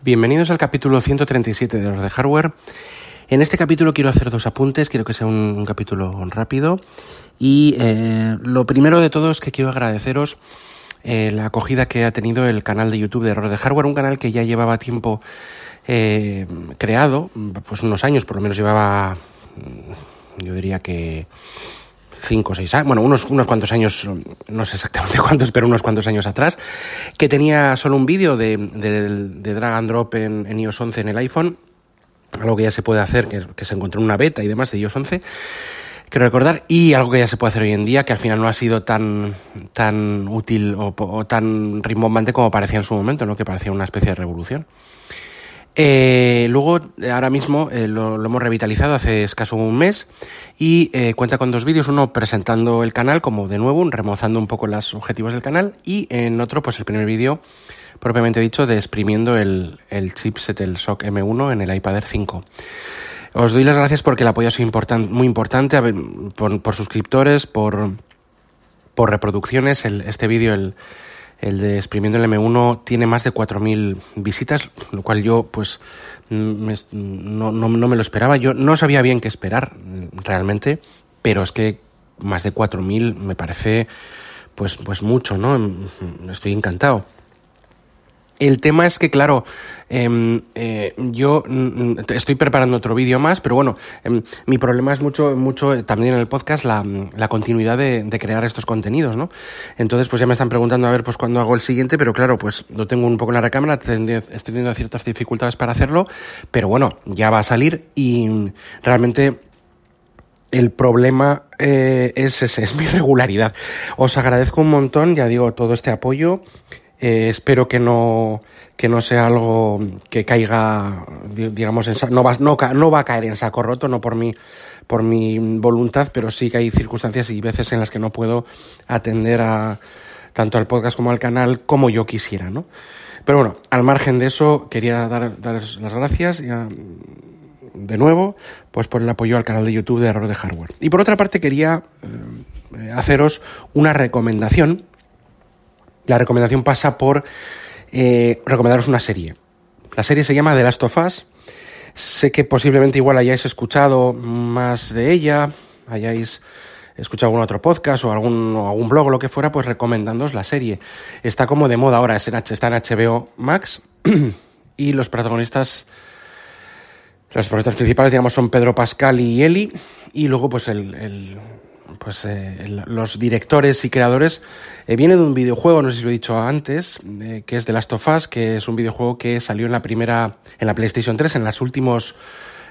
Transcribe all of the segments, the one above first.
Bienvenidos al capítulo 137 de los de hardware. En este capítulo quiero hacer dos apuntes, quiero que sea un, capítulo rápido. Y eh, lo primero de todo es que quiero agradeceros eh, la acogida que ha tenido el canal de YouTube de Error de Hardware, un canal que ya llevaba tiempo eh, creado, pues unos años por lo menos llevaba yo diría que cinco o seis años, bueno, unos, unos cuantos años, no sé exactamente cuántos, pero unos cuantos años atrás, que tenía solo un vídeo de, de, drag and drop en, en, iOS 11 en el iPhone, algo que ya se puede hacer, que, se encontró en una beta y demás de iOS 11, quiero recordar, y algo que ya se puede hacer hoy en día, que al final no ha sido tan, tan útil o, o tan rimbombante como parecía en su momento, ¿no? que parecía una especie de revolución. Eh, luego, ahora mismo eh, lo, hemos revitalizado hace escaso un mes y eh, cuenta con dos vídeos, uno presentando el canal como de nuevo, remozando un poco los objetivos del canal y en otro, pues el primer vídeo propiamente dicho de exprimiendo el, el chipset, el SOC M1 en el iPad Air 5. Os doy las gracias porque el apoyo ha sido muy importante por, suscriptores, por, por reproducciones. este vídeo, el, el de Exprimiendo el M1 tiene más de 4.000 visitas, lo cual yo pues no, no, no, me lo esperaba. Yo no sabía bien qué esperar realmente, pero es que más de 4.000 me parece pues, pues mucho, ¿no? Estoy encantado. El tema es que, claro, em, eh, yo mm, estoy preparando otro vídeo más, pero bueno, em, mi problema es mucho, mucho eh, también en el podcast la, continuidad de, crear estos contenidos, ¿no? Entonces, pues ya me están preguntando a ver, pues cuándo hago el siguiente, pero claro, pues lo tengo un poco en la recámara, estoy teniendo ciertas dificultades para hacerlo, pero bueno, ya va a salir y realmente el problema eh, es ese, es mi regularidad. Os agradezco un montón, ya digo, todo este apoyo. Eh, espero que no, que no sea algo que caiga, digamos, en, no, va, no, no va a caer en saco roto, no por mi, por mi voluntad, pero sí que hay circunstancias y veces en las que no puedo atender a tanto al podcast como al canal como yo quisiera, ¿no? Pero bueno, al margen de eso, quería dar, dar las gracias ya, de nuevo, pues por el apoyo al canal de YouTube de Error de Hardware. Y por otra parte, quería eh, haceros una recomendación la recomendación pasa por eh, recomendaros una serie. La serie se llama The Last of Us. Sé que posiblemente igual hayáis escuchado más de ella, hayáis escuchado algún otro podcast o algún, algún blog o lo que fuera, pues recomendándoos la serie. Está como de moda ahora, está en HBO Max y los protagonistas, los protagonistas principales, digamos, son Pedro Pascal y Eli y luego pues el pues eh, los directores y creadores eh, viene de un videojuego, no sé si lo he dicho antes, eh, que es The Last of Us, que es un videojuego que salió en la primera, en la PlayStation 3, en las últimos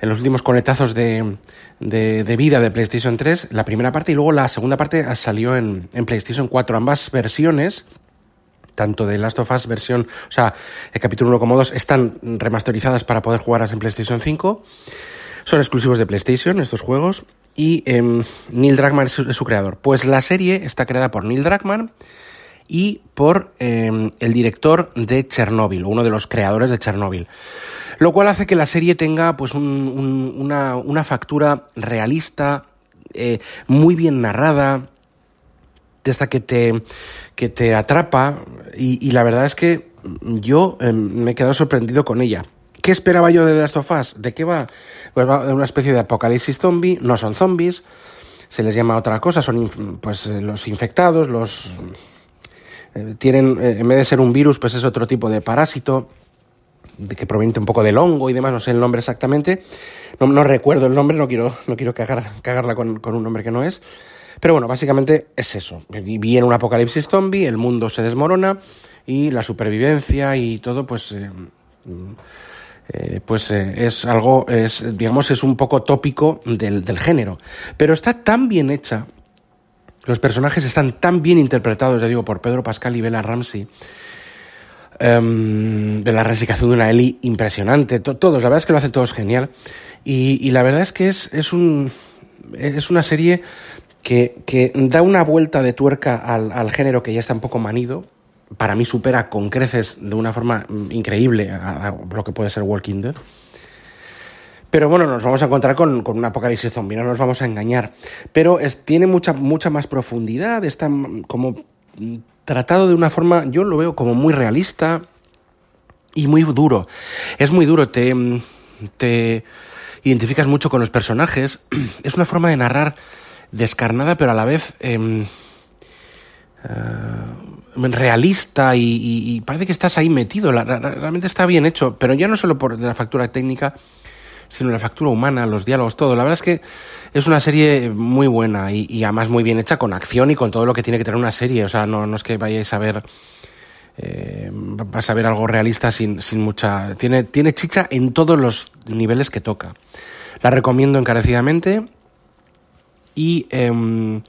en los últimos conectazos de, de, vida de PlayStation 3, la primera parte, y luego la segunda parte salió en, en PlayStation 4. Ambas versiones, tanto de Last of Us versión, o sea, el capítulo 1 como 2, están remasterizadas para poder jugarlas en PlayStation 5. Son exclusivos de PlayStation estos juegos y em, Neil Druckmann es su, creador. Pues la serie está creada por Neil Druckmann y por em, el director de Chernobyl, uno de los creadores de Chernobyl. Lo cual hace que la serie tenga pues una, factura realista, eh, muy bien narrada, esta que te, que te atrapa y, y la verdad es que yo em, me he quedado sorprendido con ella. ¿Qué esperaba yo de The Last of Us? ¿De qué va? Pues va una especie de apocalipsis zombie, no son zombies, se les llama otra cosa, son pues eh, los infectados, los eh, tienen, eh, en vez de ser un virus, pues es otro tipo de parásito que proviene un poco del hongo y demás, no sé el nombre exactamente, no, recuerdo el nombre, no quiero, no quiero cagar, cagarla con, un nombre que no es, pero bueno, básicamente es eso, viene un apocalipsis zombie, el mundo se desmorona y la supervivencia y todo, pues pues eh, es algo, es, digamos, es un poco tópico del, del género. Pero está tan bien hecha, los personajes están tan bien interpretados, ya digo, por Pedro Pascal y Bella Ramsey, em, de la resicación de una Eli impresionante. todos, la verdad es que lo hacen todos genial. Y, la verdad es que es, es, un, es una serie que, que, da una vuelta de tuerca al, al, género que ya está un poco manido. Para mí supera con creces de una forma increíble a, lo que puede ser Walking Dead. Pero bueno, nos vamos a encontrar con, con un apocalipsis zombie, no nos vamos a engañar. Pero es, tiene mucha, mucha más profundidad, está como tratado de una forma, yo lo veo como muy realista y muy duro. Es muy duro, te, te identificas mucho con los personajes. Es una forma de narrar descarnada, pero a la vez em, eh, realista y, parece que estás ahí metido. realmente está bien hecho, pero ya no solo por la factura técnica, sino la factura humana, los diálogos, todo. La verdad es que es una serie muy buena y, además muy bien hecha con acción y con todo lo que tiene que tener una serie. O sea, no, es que vayáis a ver. Eh, vas a ver algo realista sin, sin mucha. Tiene, tiene chicha en todos los niveles que toca. La recomiendo encarecidamente. Y, em,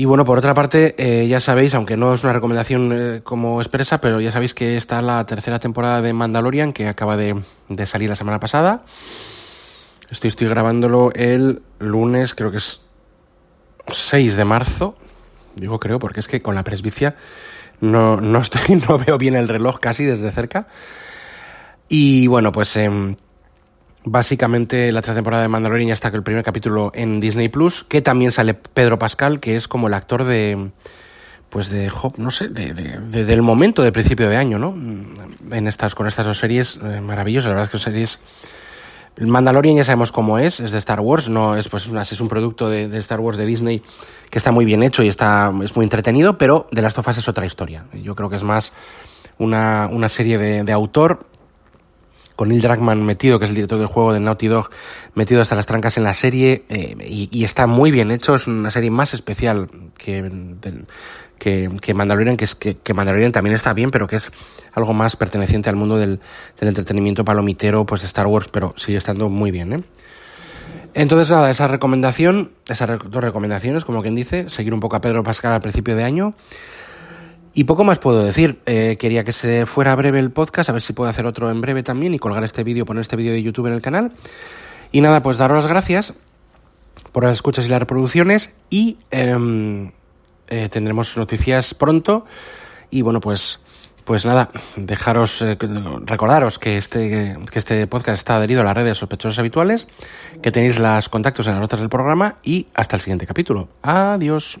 y bueno, por otra parte, eh, ya sabéis, aunque no es una recomendación eh, como expresa, pero ya sabéis que está la tercera temporada de Mandalorian que acaba de, salir la semana pasada. Estoy, estoy grabándolo el lunes, creo que es 6 de marzo. Digo creo, porque es que con la presbicia no, no, estoy, no veo bien el reloj casi desde cerca. Y bueno, pues em, Básicamente la tercera temporada de Mandalorian ya está el primer capítulo en Disney Plus, que también sale Pedro Pascal, que es como el actor de pues de no sé, de, del momento de principio de año, ¿no? En estas, con estas dos series eh, maravillosas, la verdad es que son series Mandalorian ya sabemos cómo es, es de Star Wars, no es pues es un producto de, Star Wars de Disney que está muy bien hecho y está es muy entretenido, pero de las tofas es otra historia. Yo creo que es más una, una serie de, de autor con Neil Druckmann metido, que es el director del juego de Naughty Dog, metido hasta las trancas en la serie eh, y, está muy bien hecho, es una serie más especial que, que, Mandalorian, que, es, que, Mandalorian también está bien, pero que es algo más perteneciente al mundo del, entretenimiento palomitero, pues de Star Wars, pero sigue estando muy bien, ¿eh? Entonces, nada, esa recomendación, esas dos recomendaciones, como quien dice, seguir un poco a Pedro Pascal al principio de año, y poco más puedo decir. Eh, quería que se fuera breve el podcast, a ver si puedo hacer otro en breve también y colgar este vídeo, poner este vídeo de YouTube en el canal. Y nada, pues daros las gracias por las escuchas y las reproducciones y em, eh, tendremos noticias pronto. Y bueno, pues, pues nada, dejaros, eh, recordaros que este, que este podcast está adherido a las redes sospechosos habituales, que tenéis los contactos en las notas del programa y hasta el siguiente capítulo. Adiós.